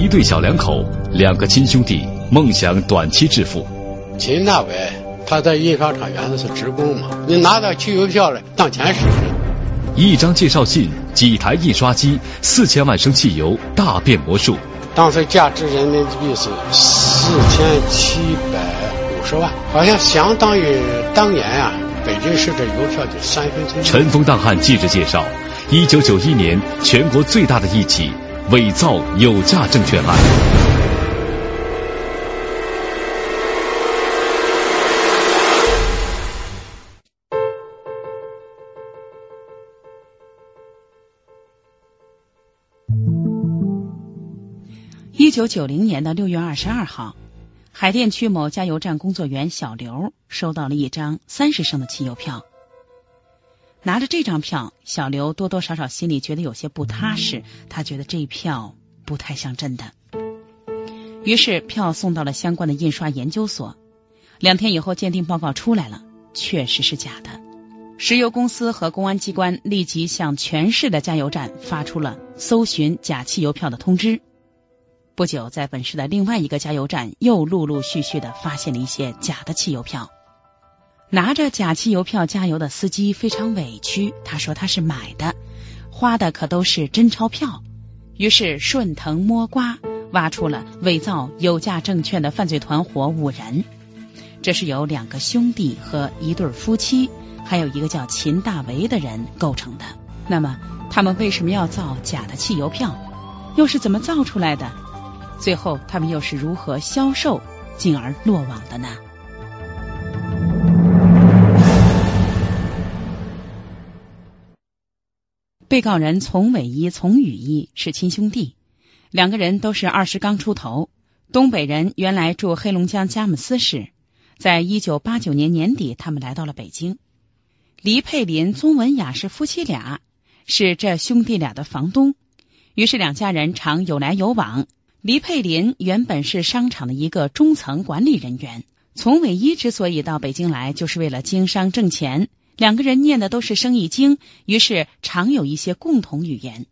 一对小两口，两个亲兄弟，梦想短期致富。秦大伟，他在印刷厂原来是职工嘛，你拿到汽油票来，当钱使。一张介绍信，几台印刷机，四千万升汽油，大变魔术。当时价值人民币是四千七百五十万，好像相当于当年啊，北京市的邮票的三分之一。尘封档案记者介绍，一九九一年全国最大的一起伪造有价证券案。一九九零年的六月二十二号，海淀区某加油站工作员小刘收到了一张三十升的汽油票。拿着这张票，小刘多多少少心里觉得有些不踏实，他觉得这一票不太像真的。于是票送到了相关的印刷研究所。两天以后，鉴定报告出来了，确实是假的。石油公司和公安机关立即向全市的加油站发出了搜寻假汽油票的通知。不久，在本市的另外一个加油站，又陆陆续续的发现了一些假的汽油票。拿着假汽油票加油的司机非常委屈，他说他是买的，花的可都是真钞票。于是顺藤摸瓜，挖出了伪造有价证券的犯罪团伙五人。这是由两个兄弟和一对夫妻，还有一个叫秦大为的人构成的。那么，他们为什么要造假的汽油票？又是怎么造出来的？最后，他们又是如何销售，进而落网的呢？被告人丛伟一、丛宇一是亲兄弟，两个人都是二十刚出头，东北人，原来住黑龙江佳木斯市。在一九八九年年底，他们来到了北京。黎佩林、宗文雅是夫妻俩，是这兄弟俩的房东，于是两家人常有来有往。黎佩林原本是商场的一个中层管理人员，丛伟一之所以到北京来，就是为了经商挣钱。两个人念的都是生意经，于是常有一些共同语言。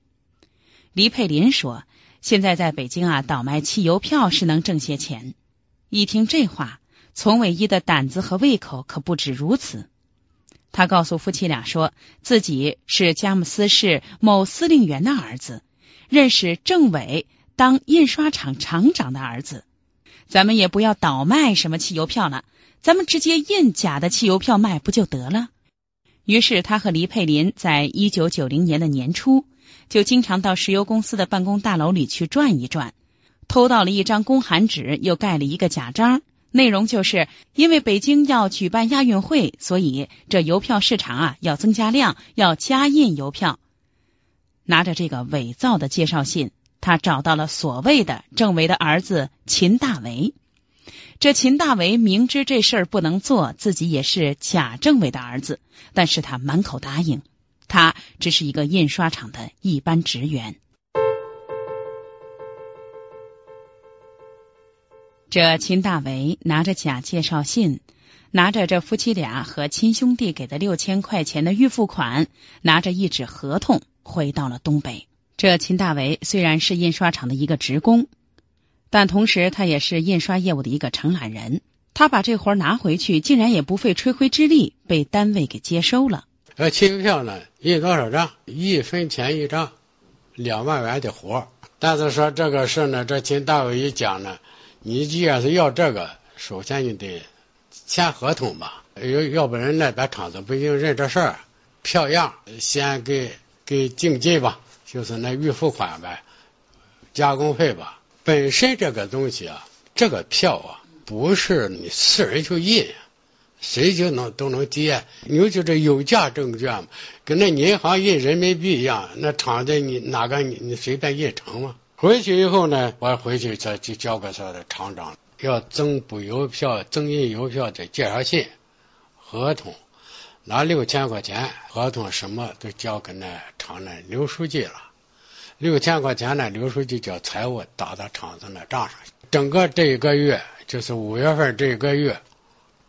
黎佩林说：“现在在北京啊，倒卖汽油票是能挣些钱。”一听这话，丛伟一的胆子和胃口可不止如此。他告诉夫妻俩说自己是佳木斯市某司令员的儿子，认识政委当印刷厂厂长的儿子。咱们也不要倒卖什么汽油票了，咱们直接印假的汽油票卖不就得了？于是，他和黎佩林在一九九零年的年初，就经常到石油公司的办公大楼里去转一转，偷到了一张公函纸，又盖了一个假章，内容就是因为北京要举办亚运会，所以这邮票市场啊要增加量，要加印邮票。拿着这个伪造的介绍信，他找到了所谓的政委的儿子秦大为。这秦大为明知这事儿不能做，自己也是贾政委的儿子，但是他满口答应。他只是一个印刷厂的一般职员。这秦大为拿着假介绍信，拿着这夫妻俩和亲兄弟给的六千块钱的预付款，拿着一纸合同，回到了东北。这秦大为虽然是印刷厂的一个职工。但同时，他也是印刷业务的一个承揽人。他把这活拿回去，竟然也不费吹灰之力，被单位给接收了。呃，汽油票呢，印多少张？一分钱一张，两万元的活。但是说这个事呢，这秦大伟一讲呢，你既然是要这个，首先你得签合同吧，要要不然那边厂子不一定认这事儿。票样先给给定金吧，就是那预付款呗，加工费吧。本身这个东西啊，这个票啊，不是你私人去印，谁就能都能接。尤其这有价证券跟那银行印人民币一样，那厂子你哪个你你随便印成吗？回去以后呢，我回去再就交给他的厂长，要增补邮票、增印邮票的介绍信、合同，拿六千块钱，合同什么都交给那厂的刘书记了。六千块钱呢，刘书记叫财务打到厂子那账上。整个这一个月，就是五月份这一个月，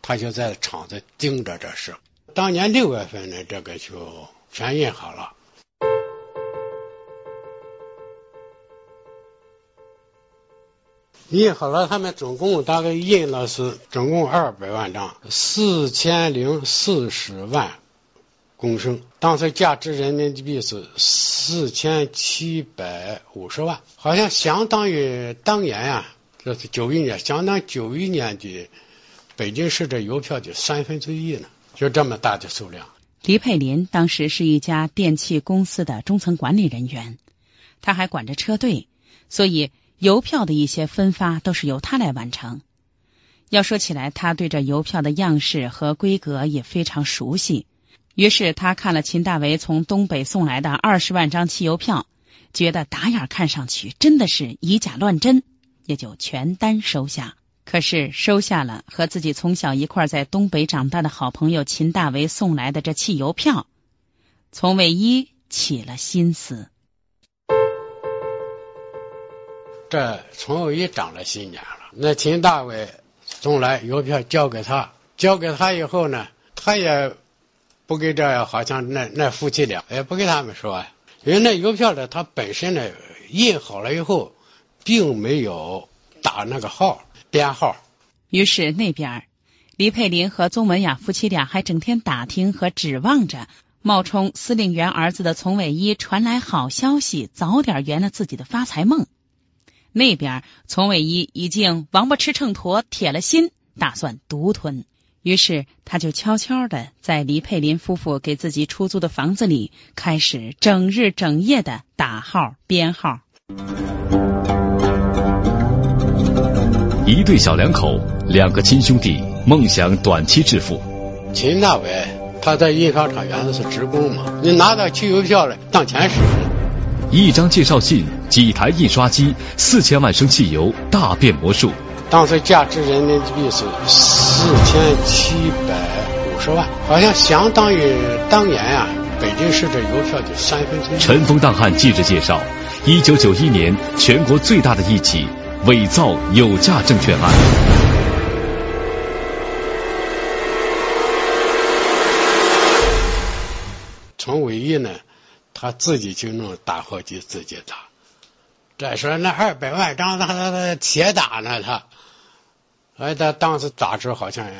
他就在厂子盯着这事。当年六月份呢，这个就全印好了。印好了，他们总共大概印了是总共二百万张，四千零四十万公升。当时价值人民币是四千七百五十万，好像相当于当年呀，这是九一年，相当九一年的北京市的邮票的三分之一呢，就这么大的数量。黎佩林当时是一家电器公司的中层管理人员，他还管着车队，所以。邮票的一些分发都是由他来完成。要说起来，他对这邮票的样式和规格也非常熟悉。于是他看了秦大为从东北送来的二十万张汽油票，觉得打眼看上去真的是以假乱真，也就全单收下。可是收下了和自己从小一块在东北长大的好朋友秦大为送来的这汽油票，从卫一起了心思。这从卫一长了心眼了。那秦大为送来邮票交给他，交给他以后呢，他也不给这好像那那夫妻俩也不给他们说，因为那邮票呢，它本身呢印好了以后，并没有打那个号编号。于是那边李佩林和宗文雅夫妻俩还整天打听和指望着冒充司令员儿子的丛伟一传来好消息，早点圆了自己的发财梦。那边，丛伟一已经王八吃秤砣，铁了心打算独吞。于是，他就悄悄的在黎佩林夫妇给自己出租的房子里，开始整日整夜的打号编号。一对小两口，两个亲兄弟，梦想短期致富。秦大伟他在印刷厂原来是职工嘛，你拿到汽油票了当钱使。一张介绍信，几台印刷机，四千万升汽油，大变魔术。当时价值人民币是四千七百五十万，好像相当于当年啊北京市的邮票的三分之一。尘封档案记者介绍，一九九一年全国最大的一起伪造有价证券案。从伪一呢？他自己就弄打火机自己打，再说那二百万张，他他他铁打呢他，哎，他当时打出好像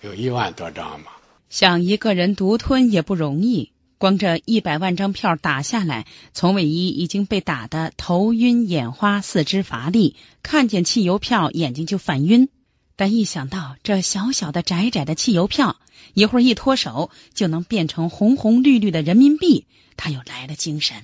有一万多张嘛。想一个人独吞也不容易，光这一百万张票打下来，丛伟一已经被打得头晕眼花、四肢乏力，看见汽油票眼睛就犯晕。但一想到这小小的窄窄的汽油票，一会儿一脱手就能变成红红绿绿的人民币。他又来了精神。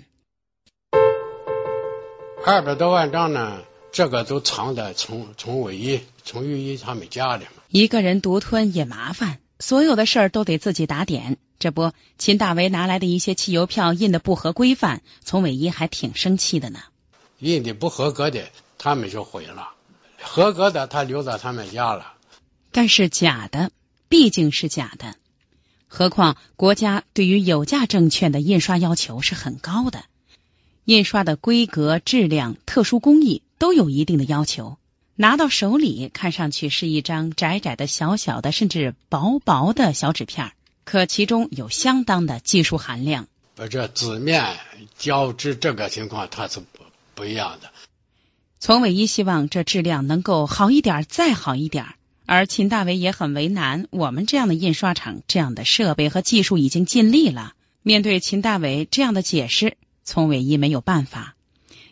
二百多万张呢，这个都藏在丛丛伟一、丛玉一他们家里一个人独吞也麻烦，所有的事儿都得自己打点。这不，秦大为拿来的一些汽油票印的不合规范，丛伟一还挺生气的呢。印的不合格的，他们就毁了；合格的，他留在他们家了。但是假的，毕竟是假的。何况国家对于有价证券的印刷要求是很高的，印刷的规格、质量、特殊工艺都有一定的要求。拿到手里看上去是一张窄窄的、小小的，甚至薄薄的小纸片，可其中有相当的技术含量。而这纸面交织这个情况它是不不一样的。丛伟一希望这质量能够好一点，再好一点。而秦大为也很为难，我们这样的印刷厂、这样的设备和技术已经尽力了。面对秦大为这样的解释，丛伟一没有办法，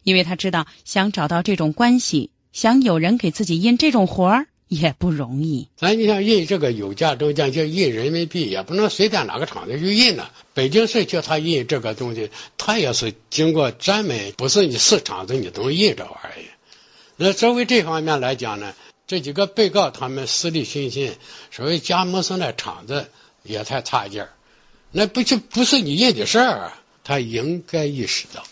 因为他知道想找到这种关系，想有人给自己印这种活儿也不容易。咱你像印这个有价证券，就印人民币，也不能随便哪个厂子就印呢。北京市叫他印这个东西，他也是经过专门，不是你市厂子你都能印这玩意儿。那作为这方面来讲呢？这几个被告他们私利熏心，所谓加盟商的厂子也太差劲儿，那不就不是你印的事儿啊？他应该意识到。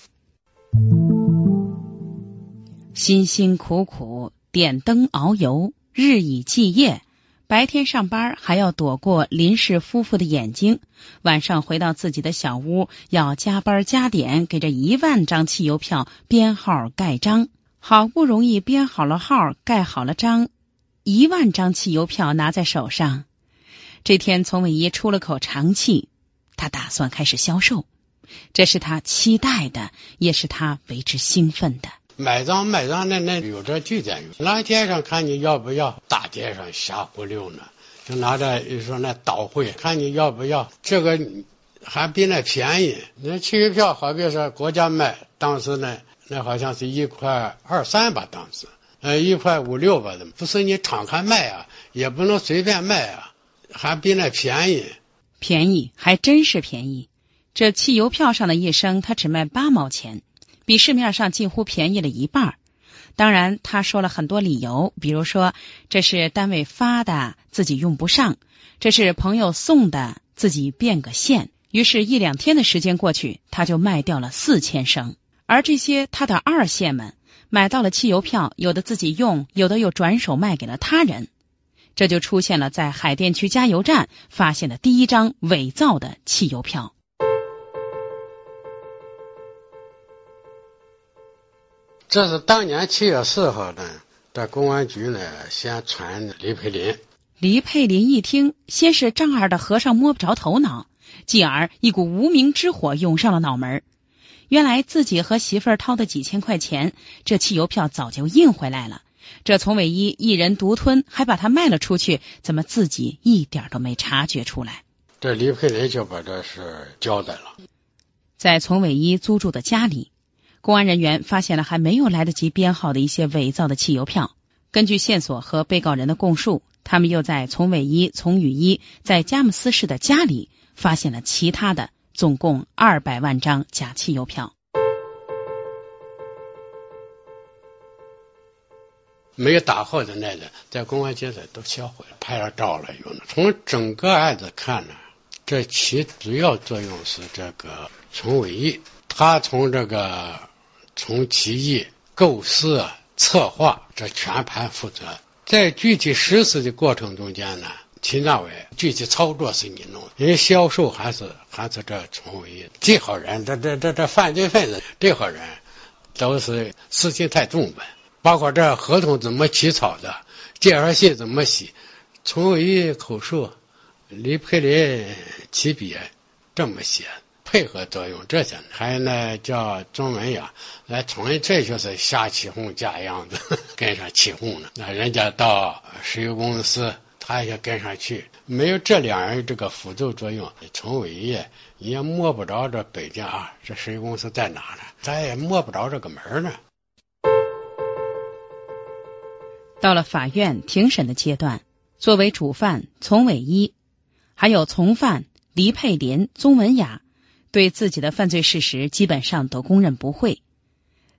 辛辛苦苦点灯熬油，日以继夜，白天上班还要躲过林氏夫妇的眼睛，晚上回到自己的小屋要加班加点给这一万张汽油票编号盖章。好不容易编好了号，盖好了章，一万张汽油票拿在手上。这天，丛伟一出了口长气，他打算开始销售，这是他期待的，也是他为之兴奋的。买账买账，那那有这据点，大街上看你要不要，大街上瞎胡溜呢，就拿着说那倒会，看你要不要，这个还比那便宜。那汽邮票好比说国家卖，当时呢。那好像是一块二三吧，当时，呃，一块五六吧，的，不是你敞开卖啊，也不能随便卖啊，还比那便宜，便宜还真是便宜。这汽油票上的一升，他只卖八毛钱，比市面上近乎便宜了一半。当然，他说了很多理由，比如说这是单位发的，自己用不上；这是朋友送的，自己变个现。于是，一两天的时间过去，他就卖掉了四千升。而这些他的二线们买到了汽油票，有的自己用，有的又转手卖给了他人，这就出现了在海淀区加油站发现的第一张伪造的汽油票。这是当年七月四号呢，在公安局呢先传李佩林。李佩林一听，先是丈二的和尚摸不着头脑，继而一股无名之火涌上了脑门。原来自己和媳妇儿掏的几千块钱，这汽油票早就印回来了。这丛伟一一人独吞，还把它卖了出去，怎么自己一点都没察觉出来？这李佩林就把这事交代了。在丛伟一租住的家里，公安人员发现了还没有来得及编号的一些伪造的汽油票。根据线索和被告人的供述，他们又在丛伟一、丛雨一在佳木斯市的家里发现了其他的。总共二百万张假汽油票，没有打号的那个，在公安局都销毁了，拍了照了。有呢。从整个案子看呢，这起主要作用是这个丛伟一，他从这个从起义、构思、策划这全盘负责，在具体实施的过程中间呢。秦大伟具体操作是你弄，人销售还是还是这丛伟这号人，这这这这犯罪分子这号人都是事情太重呗，包括这合同怎么起草的，介绍信怎么写，丛伟口述，李佩林起笔这么写，配合作用这些，还有呢叫钟文雅来从这就是瞎起哄假样子 跟上起哄了，那人家到石油公司。他也跟上去，没有这两人这个辅助作用，从伟业也摸不着这北京啊，这石油公司在哪呢？咱也摸不着这个门呢。到了法院庭审的阶段，作为主犯丛伟一，还有从犯黎佩林、宗文雅，对自己的犯罪事实基本上都供认不讳，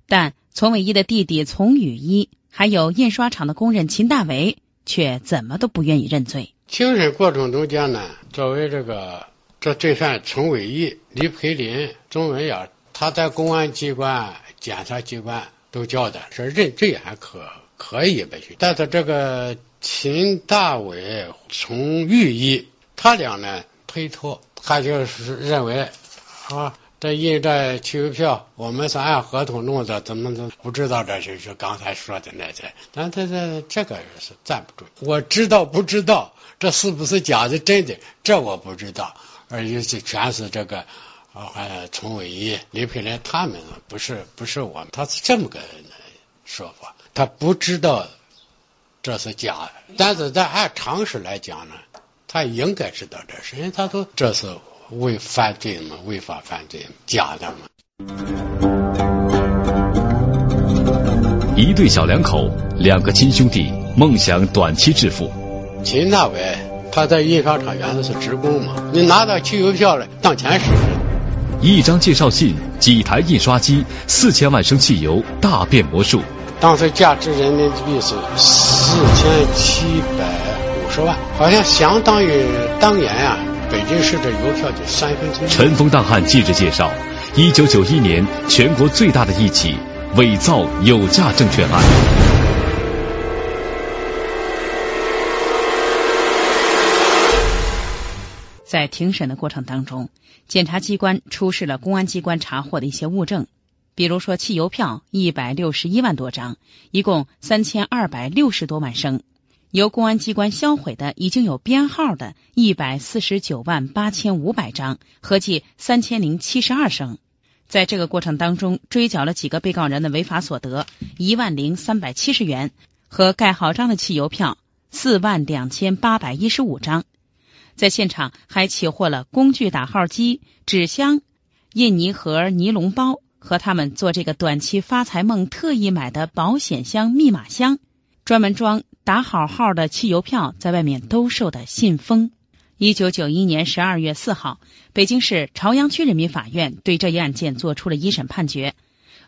但丛伟一的弟弟丛雨一，还有印刷厂的工人秦大为。却怎么都不愿意认罪。庭审过程中间呢，作为这个这罪犯丛伟一、李培林、钟文雅，他在公安机关、检察机关都交代说认罪还可可以吧？但是这个秦大伟、丛玉一，他俩呢推脱，他就是认为啊。这印这汽油票，我们是按合同弄的，怎么都不知道这是是刚才说的那些，但这这这个是站不住。我知道不知道这是不是假的真的，这我不知道，而且是全是这个啊，丛伟一、李佩林他们不是不是我们，他是这么个说法，他不知道这是假的，但是咱按常识来讲呢，他应该知道这事，因为他说这是。违犯罪嘛？违法犯罪，假的嘛？一对小两口，两个亲兄弟，梦想短期致富。秦大伟他在印刷厂原来是职工嘛，你拿到汽油票来当钱使。一张介绍信，几台印刷机，四千万升汽油，大变魔术。当时价值人民币是四千七百五十万，好像相当于当年呀。北京市的邮票就三分之一。尘封档案记者介绍，一九九一年全国最大的一起伪造有价证券案。在庭审的过程当中，检察机关出示了公安机关查获的一些物证，比如说汽油票一百六十一万多张，一共三千二百六十多万升。由公安机关销毁的已经有编号的一百四十九万八千五百张，合计三千零七十二升。在这个过程当中，追缴了几个被告人的违法所得一万零三百七十元和盖好章的汽油票四万两千八百一十五张。在现场还起获了工具打号机、纸箱、印泥盒、尼龙包和他们做这个短期发财梦特意买的保险箱、密码箱，专门装。打好号的汽油票在外面兜售的信封。一九九一年十二月四号，北京市朝阳区人民法院对这一案件作出了一审判决。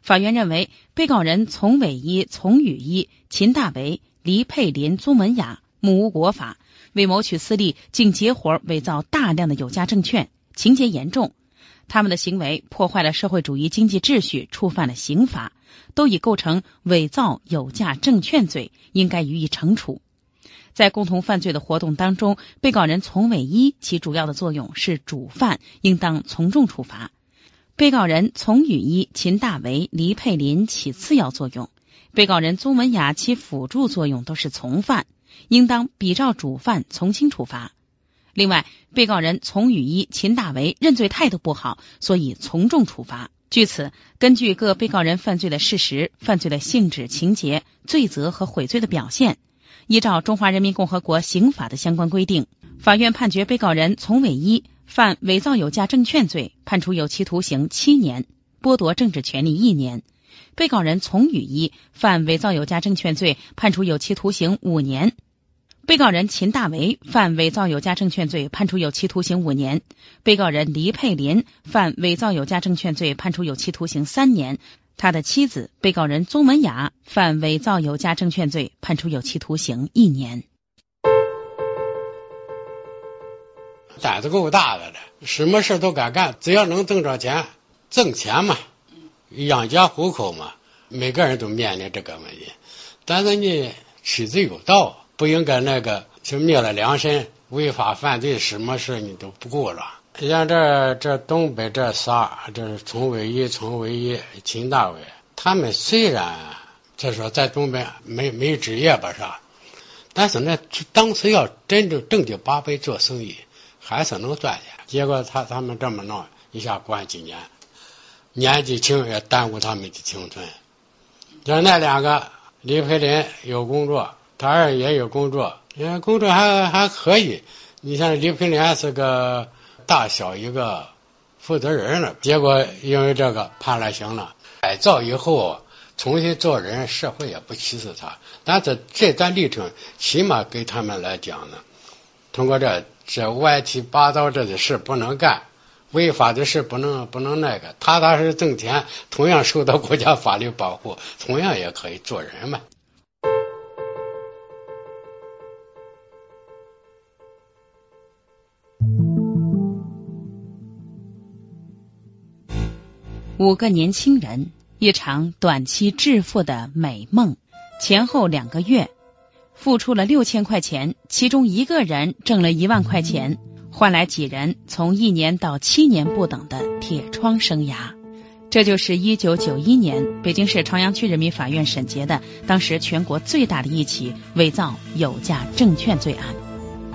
法院认为，被告人丛伟一、丛雨一、秦大为、黎佩林、宗文雅目无国法，为谋取私利，竟结伙伪造大量的有价证券，情节严重。他们的行为破坏了社会主义经济秩序，触犯了刑法。都已构成伪造有价证券罪，应该予以惩处。在共同犯罪的活动当中，被告人丛伟一起主要的作用是主犯，应当从重处罚；被告人丛雨一、秦大为、黎佩林起次要作用；被告人宗文雅起辅助作用都是从犯，应当比照主犯从轻处罚。另外，被告人丛雨一、秦大为认罪态度不好，所以从重处罚。据此，根据各被告人犯罪的事实、犯罪的性质、情节、罪责和悔罪的表现，依照《中华人民共和国刑法》的相关规定，法院判决被告人丛伟一犯伪造有价证券罪，判处有期徒刑七年，剥夺政治权利一年；被告人丛雨一犯伪造有价证券罪，判处有期徒刑五年。被告人秦大为犯伪造有价证券罪，判处有期徒刑五年；被告人黎佩林犯伪造有价证券罪，判处有期徒刑三年。他的妻子被告人宗文雅犯伪造有价证券罪，判处有期徒刑一年。胆子够大的了，什么事都敢干，只要能挣着钱，挣钱嘛，养家糊口嘛，每个人都面临这个问题。但是呢，取之有道。不应该那个就灭了良心，违法犯罪，什么事你都不顾了。像这这东北这仨，这是丛伟一、丛伟一、秦大伟，他们虽然就说在东北没没职业吧，是吧？但是呢，当时要真正正经八百做生意，还是能赚钱。结果他他们这么弄，一下关几年，年纪轻也耽误他们的青春。就那两个，李培林有工作。他儿也有工作，嗯，工作还还可以。你像李平莲是个大小一个负责人了，结果因为这个判了刑了。改造以后重新做人，社会也不歧视他。但是这段历程，起码给他们来讲呢，通过这这歪七八糟这些事不能干，违法的事不能不能那个，踏踏实实挣钱，同样受到国家法律保护，同样也可以做人嘛。五个年轻人，一场短期致富的美梦。前后两个月，付出了六千块钱，其中一个人挣了一万块钱，换来几人从一年到七年不等的铁窗生涯。这就是一九九一年北京市朝阳区人民法院审结的当时全国最大的一起伪造有价证券罪案。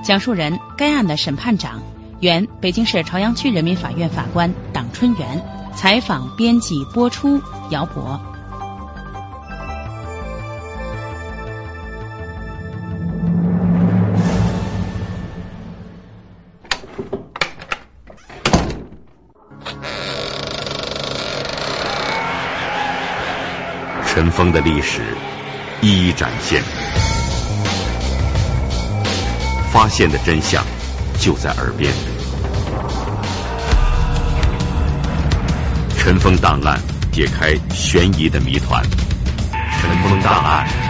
讲述人：该案的审判长，原北京市朝阳区人民法院法官党春元。采访、编辑、播出，姚博。尘封的历史一一展现，发现的真相就在耳边。尘封档案，解开悬疑的谜团。尘封档案。